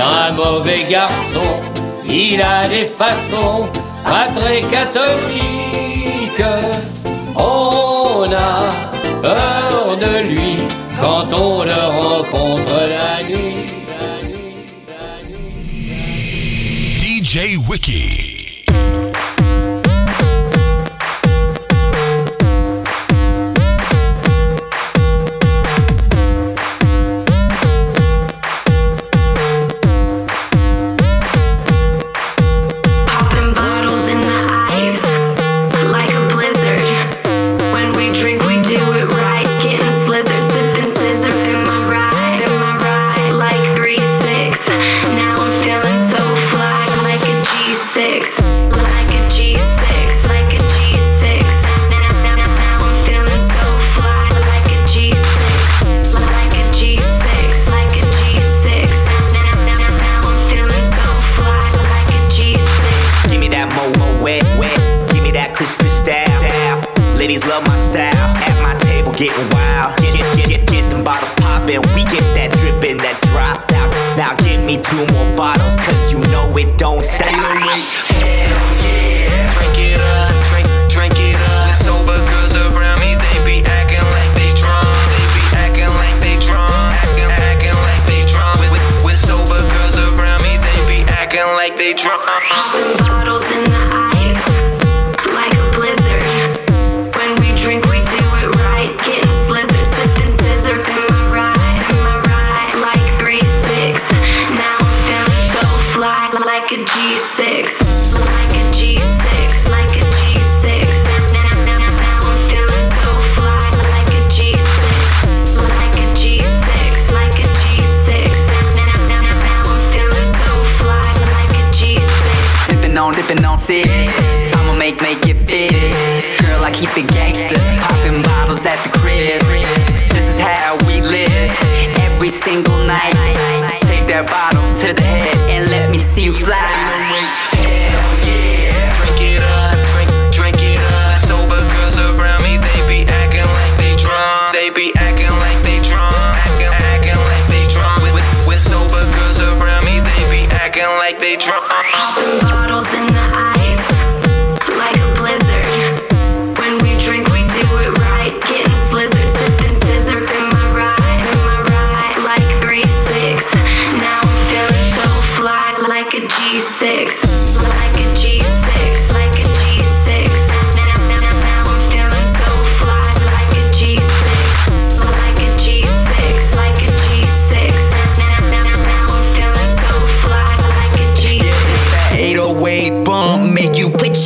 un mauvais garçon. Il a des façons pas très catholiques. On a peur de lui quand on le rencontre la nuit. La nuit, la nuit. DJ Wiki. don't stay awake. the gangsters, popping bottles at the crib. This is how we live every single night. Take that bottle to the head and let me see you fly.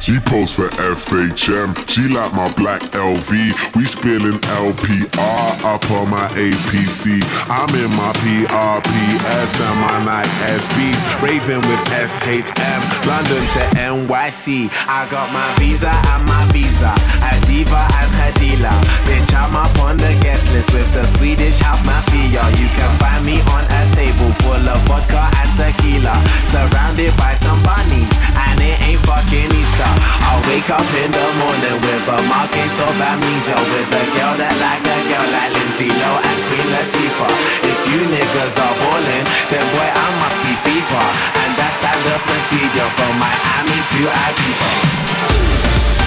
She posts for FHM. She like my black LV. We spilling LPR up on my APC. I'm in my PRPS and my Nike SBs. Raving with SHM. London to NYC. I got my visa and my visa. A diva and dealer. Bitch, I'm up on the guest list with the Swedish house mafia. You can find me on a table full of vodka and tequila. Surrounded by some bunnies. And it ain't fucking Easter. I'll wake up in the morning with a market of amnesia With a girl that like a girl like Lindsay Low and Queen Latifah. If you niggas are ballin', then boy I must be FIFA And that's standard procedure from Miami to Ibiza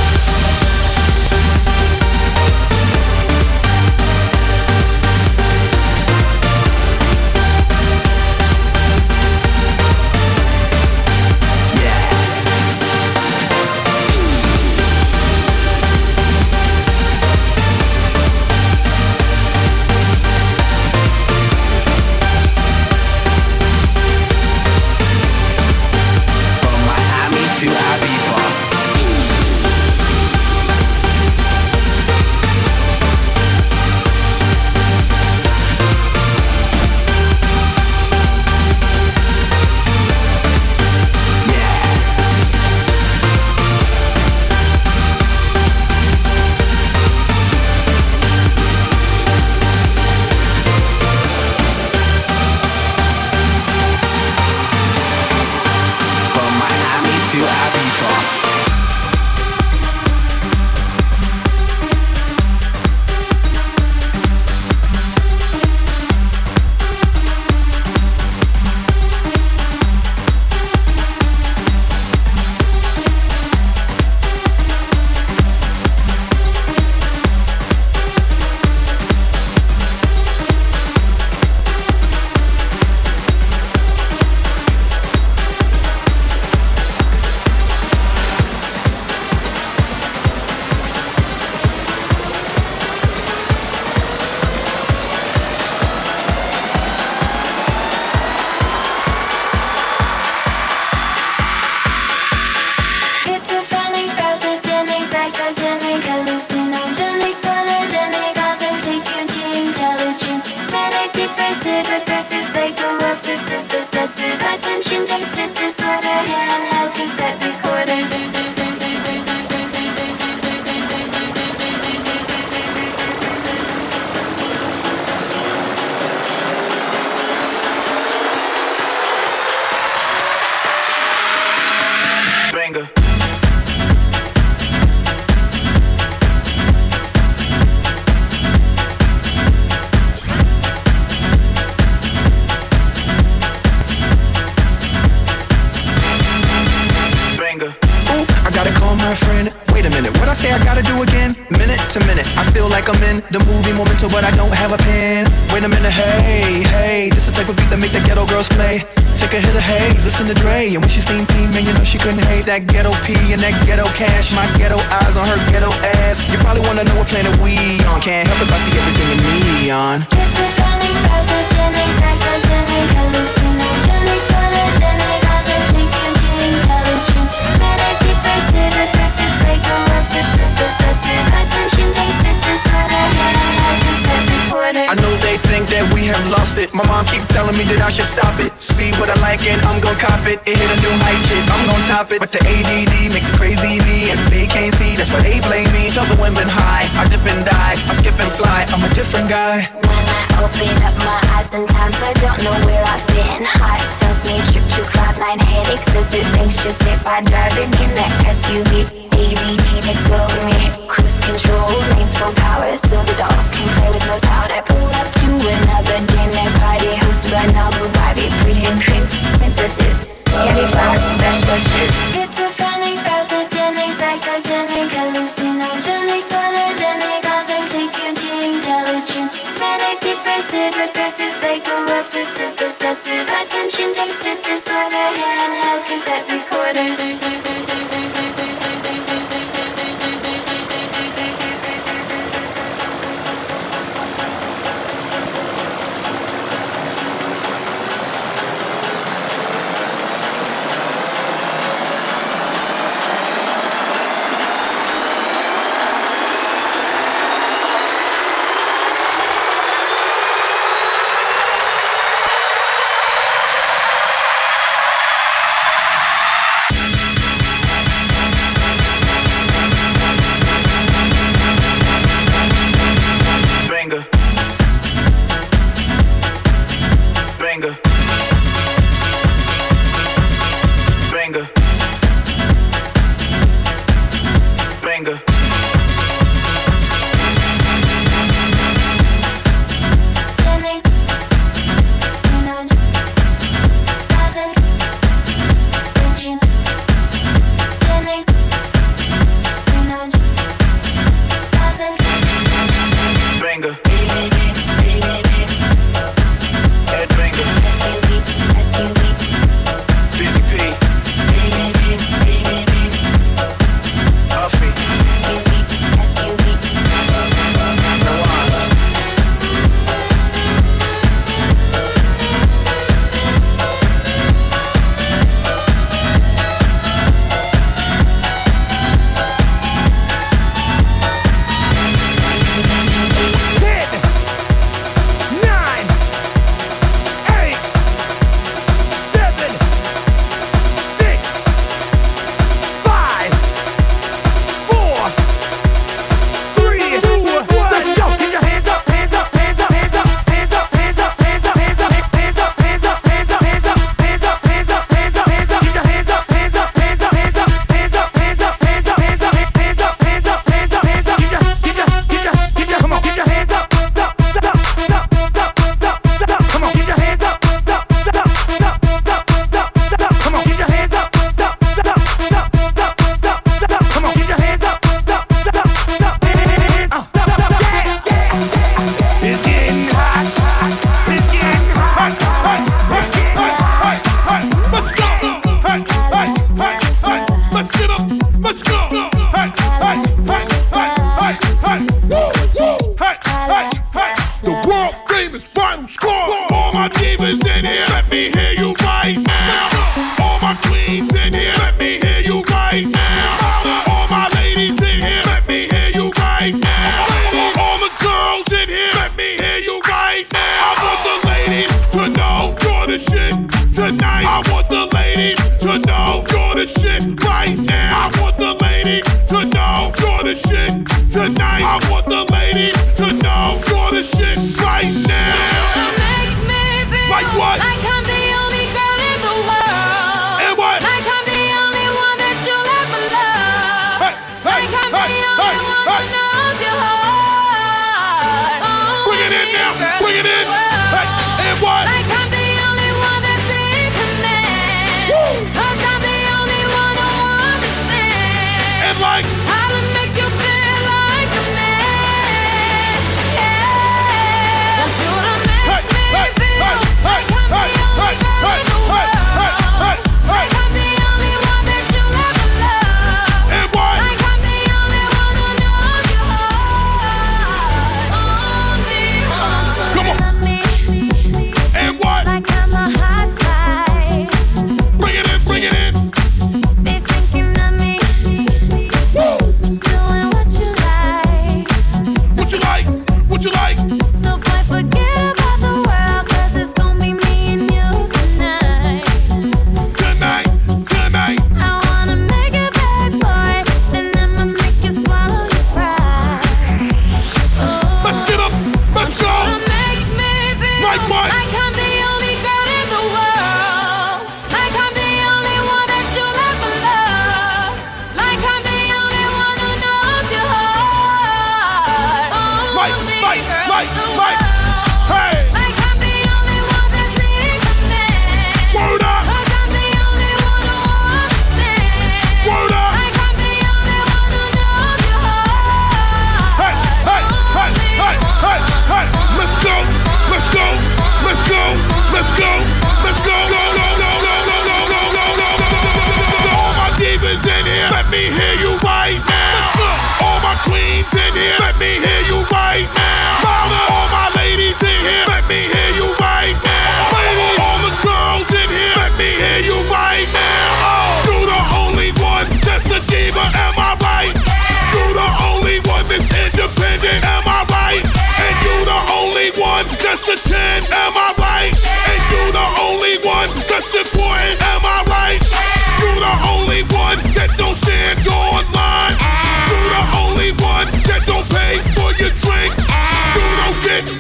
lost it. My mom keep telling me that I should stop it. See what I like and I'm gon' cop it. It hit a new height, shit. I'm gon' top it. But the ADD makes it crazy me, and they can't see. That's why they blame me. Tell the women high, I dip and die, I skip and fly. I'm a different guy. Open up my eyes, sometimes I don't know where I've been. Heart tells me trip to cloudline headaches as it anxious if I driving in that SUV. ADD takes over me. Cruise control, lanes full power, so the dogs can play with no powder. Pull up to another dinner party, hosted by Malibu Barbie, pretty and pink princesses. Me flowers, best wishes. Schizophrenic, pathogenic, psychogenic, hallucinogenic, depressive, aggressive, psycho, obsessive, possessive, attention deficit disorder, handheld cassette recorder.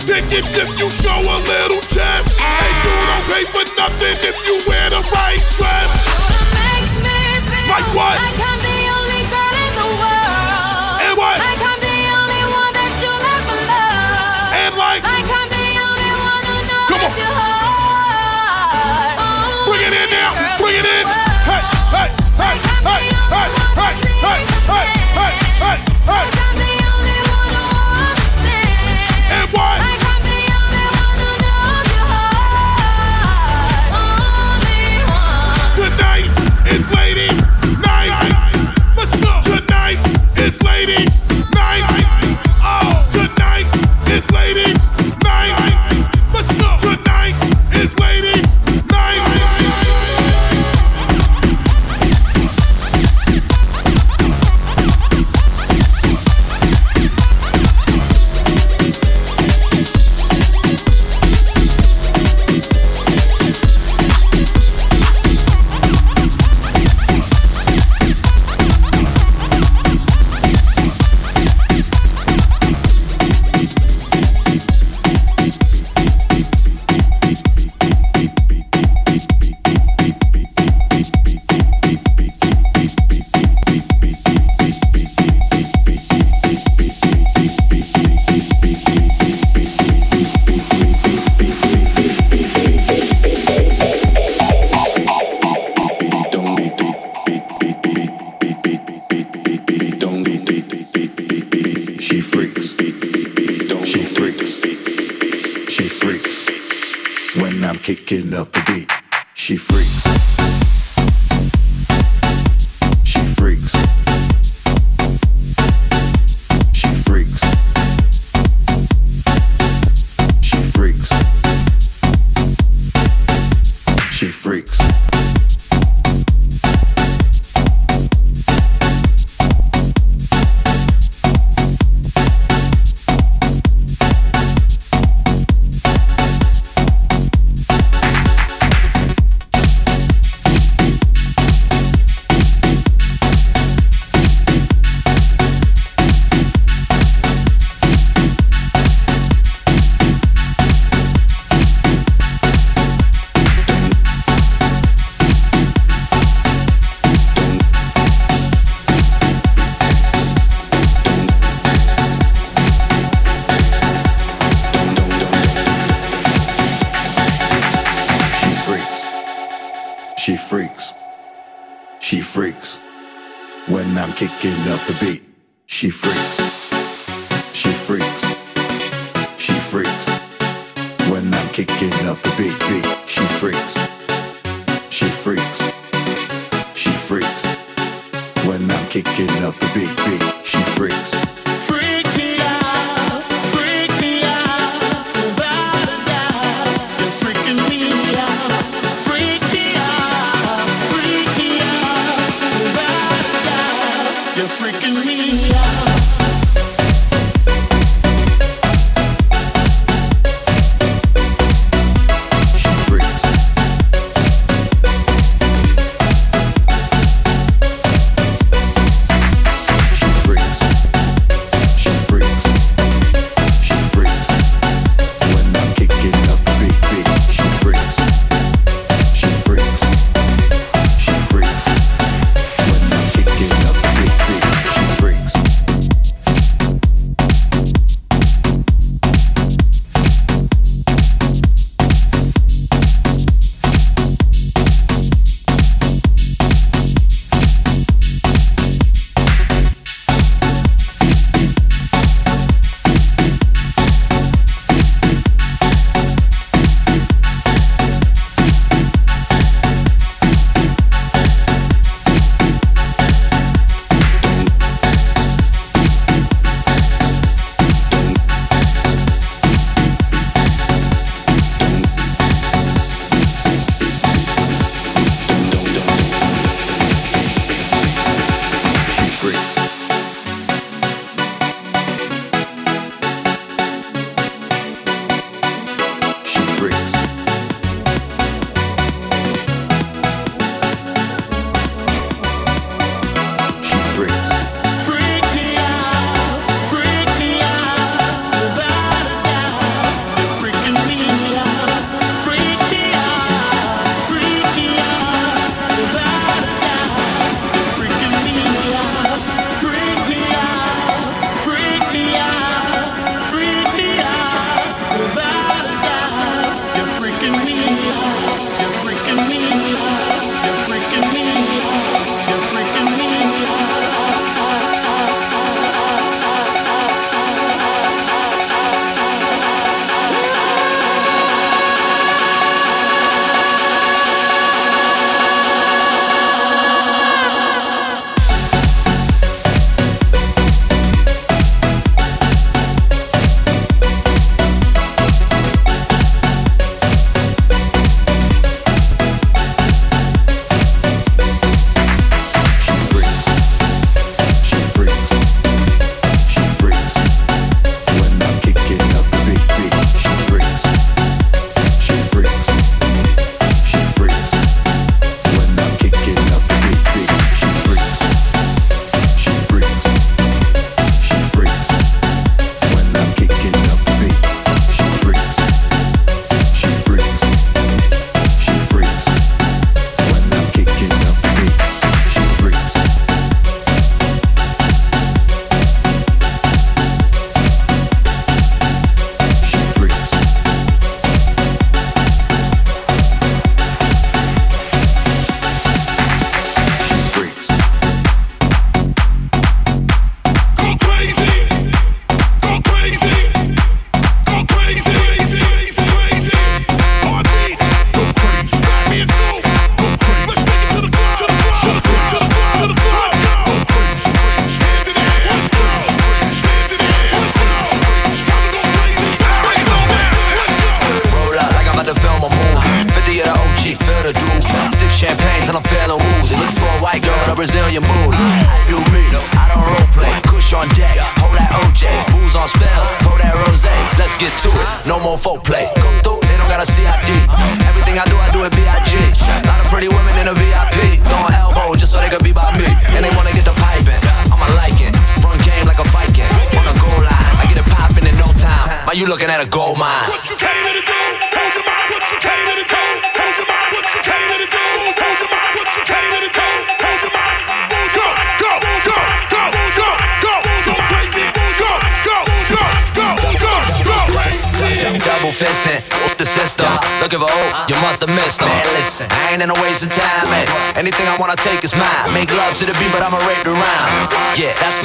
tickets if you show a little chest. And you don't pay for nothing if you wear the right dress. like what? Like I'm the only girl in the world. And what? Like I'm the only one that you'll ever love. And like, like I'm the only one who knows Come on. your heart. Oh, Bring it in now. Bring it in. Hey, hey, hey, hey, hey, hey, hey, hey. I'm kicking up the beat. She freaks. She freaks. She freaks. When I'm kicking up the beat, beat. She freaks. She freaks. She freaks. When I'm kicking up the beat, beat. She freaks.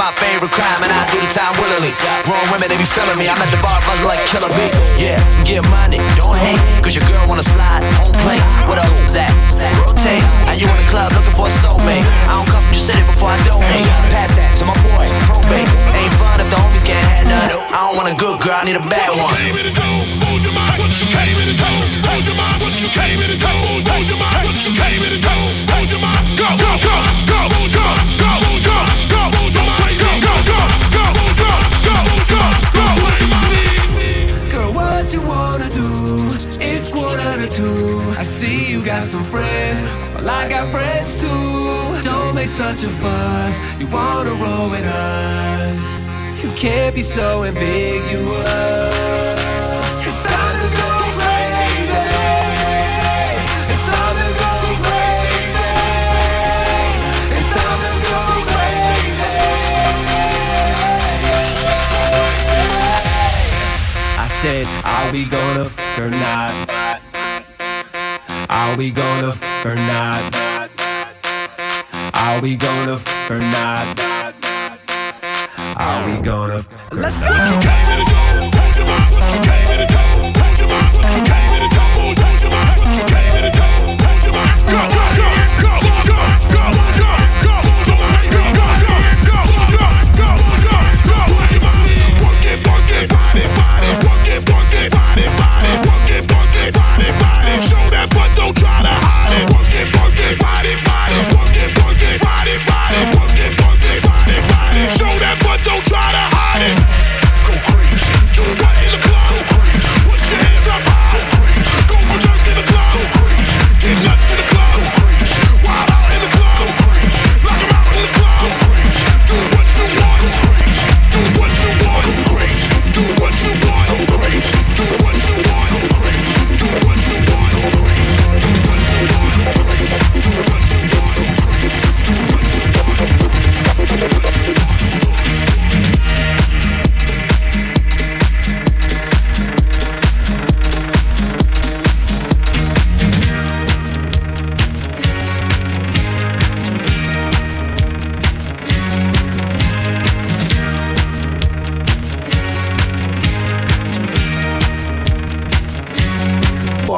my favorite crime, and I do the time willingly. Wrong women, they be feeling me. I'm at the bar, buzzing like killer Bee. Yeah, get money, don't hate, cause your girl wanna such a fuss. You wanna roll with us. You can't be so ambiguous. It's time to go crazy. It's time to go crazy. It's time to go crazy. I said, are we gonna f or not? Are we gonna f or not? Are we gonna f or not? Are we gonna f Let's go! What you came here to do? Touch your mind. What you came here to do? Touch your mind. What you came here to do? Touch your mind. What you came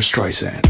Streisand.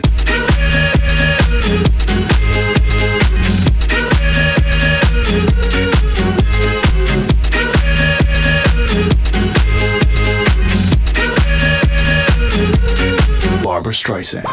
Streisand.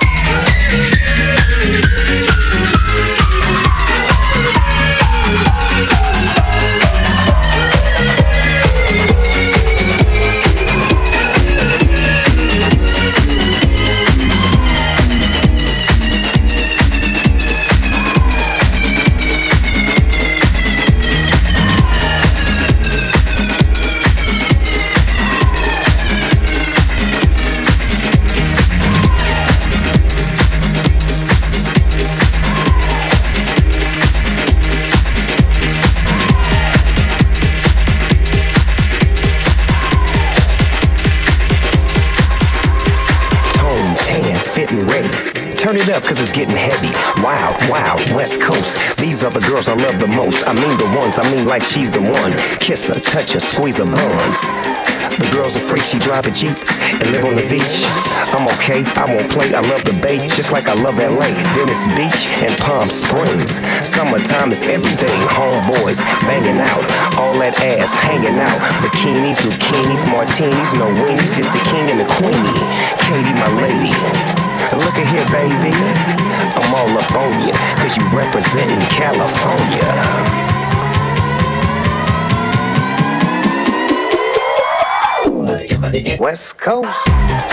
Cause it's getting heavy. Wild, wild, West Coast. These are the girls I love the most. I mean the ones, I mean like she's the one. Kiss her, touch her, squeeze her buns. The girl's a freak, she drive a Jeep and live on the beach. I'm okay, I won't play, I love the bay, just like I love LA. Venice Beach and Palm Springs. Summertime is everything, homeboys banging out. All that ass hanging out. Bikinis, zucchinis, martinis, no wings, just the king and the queenie. Katie, my lady. Look at here, baby. I'm all up on you, cause you representing California. West Coast.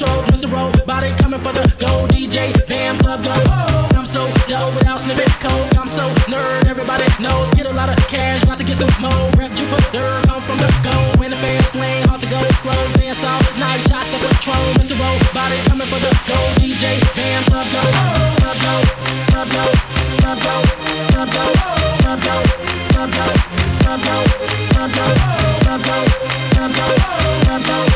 Stroke. Mr. Robot coming for the go. DJ, damn club go. I'm so dope without sniffing coke. I'm so nerd, everybody know. Get a lot of cash, about to get some more. Rep Jupiter, come from the go. In the fast lane, hard to go slow. Dance all night, shots of Patron. Mr. Robot coming for the go. DJ, damn club go. Club go, club go, club go, club go, club go, club go, club go, club go, club go, club go, club go, club